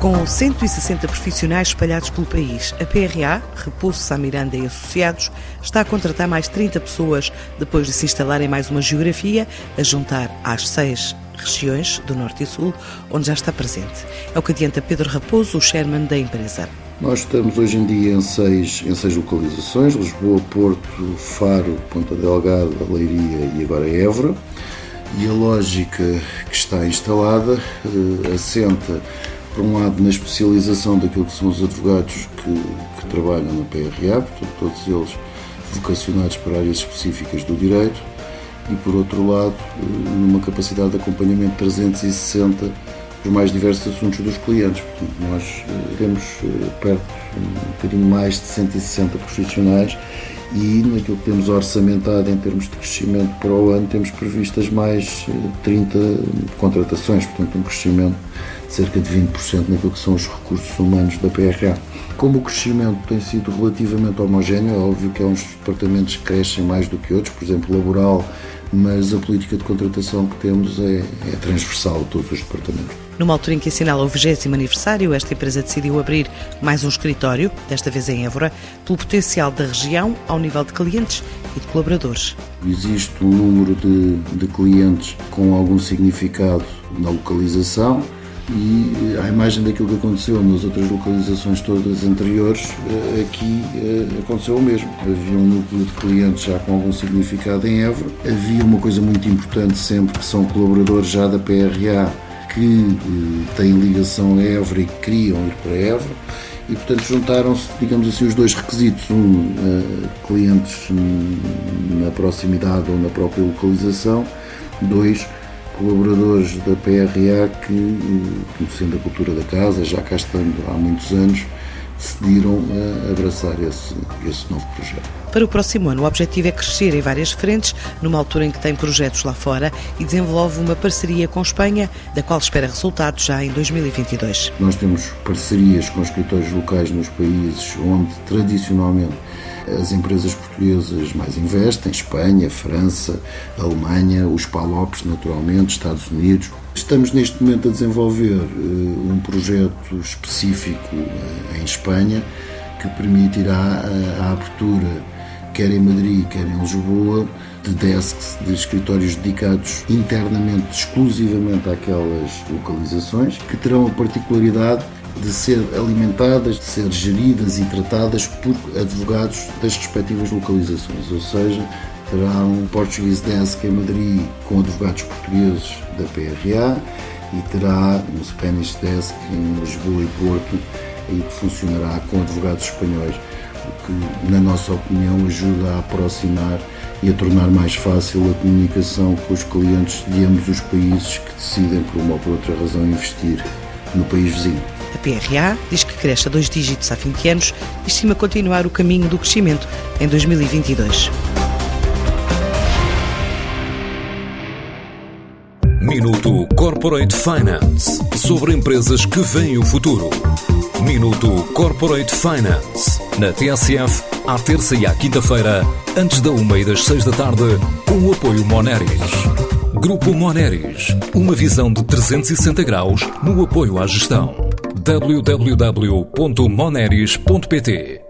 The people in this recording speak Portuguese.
Com 160 profissionais espalhados pelo país, a PRA, Repouso Samiranda e Associados, está a contratar mais 30 pessoas depois de se instalar em mais uma geografia, a juntar às seis regiões do Norte e Sul, onde já está presente. É o que adianta Pedro Raposo, o chairman da empresa. Nós estamos hoje em dia em seis, em seis localizações: Lisboa, Porto, Faro, Ponta Delgada, Leiria e agora Évora. E a lógica que está instalada eh, assenta, por um lado, na especialização daquilo que são os advogados que, que trabalham na PRA, portanto, todos eles vocacionados para áreas específicas do direito, e por outro lado, eh, numa capacidade de acompanhamento 360 os mais diversos assuntos dos clientes. Portanto, nós eh, temos eh, perto um bocadinho mais de 160 profissionais e naquilo que temos orçamentado em termos de crescimento para o ano, temos previstas mais 30 contratações, portanto, um crescimento cerca de 20% naquilo que são os recursos humanos da PRA. Como o crescimento tem sido relativamente homogéneo, é óbvio que há uns departamentos que crescem mais do que outros, por exemplo, laboral, mas a política de contratação que temos é, é transversal a todos os departamentos. Numa altura em que assinala o 20 aniversário, esta empresa decidiu abrir mais um escritório, desta vez em Évora, pelo potencial da região ao nível de clientes e de colaboradores. Existe um número de, de clientes com algum significado na localização, e à imagem daquilo que aconteceu nas outras localizações todas anteriores, eh, aqui eh, aconteceu o mesmo. Havia um núcleo de clientes já com algum significado em Évora. Havia uma coisa muito importante sempre que são colaboradores já da PRA que eh, têm ligação a Évora e que queriam ir para Évora e portanto juntaram-se, digamos assim, os dois requisitos, um, clientes na proximidade ou na própria localização, dois, colaboradores da PRA que, conhecendo a cultura da casa, já cá estando há muitos anos, decidiram eh, abraçar esse, esse novo projeto. Para o próximo ano, o objetivo é crescer em várias frentes, numa altura em que tem projetos lá fora e desenvolve uma parceria com Espanha, da qual espera resultados já em 2022. Nós temos parcerias com escritórios locais nos países onde tradicionalmente as empresas portuguesas mais investem, Espanha, França, Alemanha, os PALOPs, naturalmente, Estados Unidos. Estamos neste momento a desenvolver uh, um projeto específico uh, em Espanha que permitirá uh, a abertura, quer em Madrid, quer em Lisboa, de desks, de escritórios dedicados internamente, exclusivamente àquelas localizações, que terão a particularidade de ser alimentadas, de ser geridas e tratadas por advogados das respectivas localizações, ou seja, terá um Portuguese Desk em Madrid com advogados portugueses da PRA e terá um Spanish Desk em Lisboa e Porto e que funcionará com advogados espanhóis, o que, na nossa opinião, ajuda a aproximar e a tornar mais fácil a comunicação com os clientes de ambos os países que decidem, por uma ou por outra razão, investir no país vizinho. PRA diz que cresce a dois dígitos há 20 anos e estima continuar o caminho do crescimento em 2022. Minuto Corporate Finance sobre empresas que veem o futuro. Minuto Corporate Finance na TSF, à terça e à quinta-feira, antes da uma e das seis da tarde, com o apoio Moneris. Grupo Moneris, uma visão de 360 graus no apoio à gestão. www.moneris.pt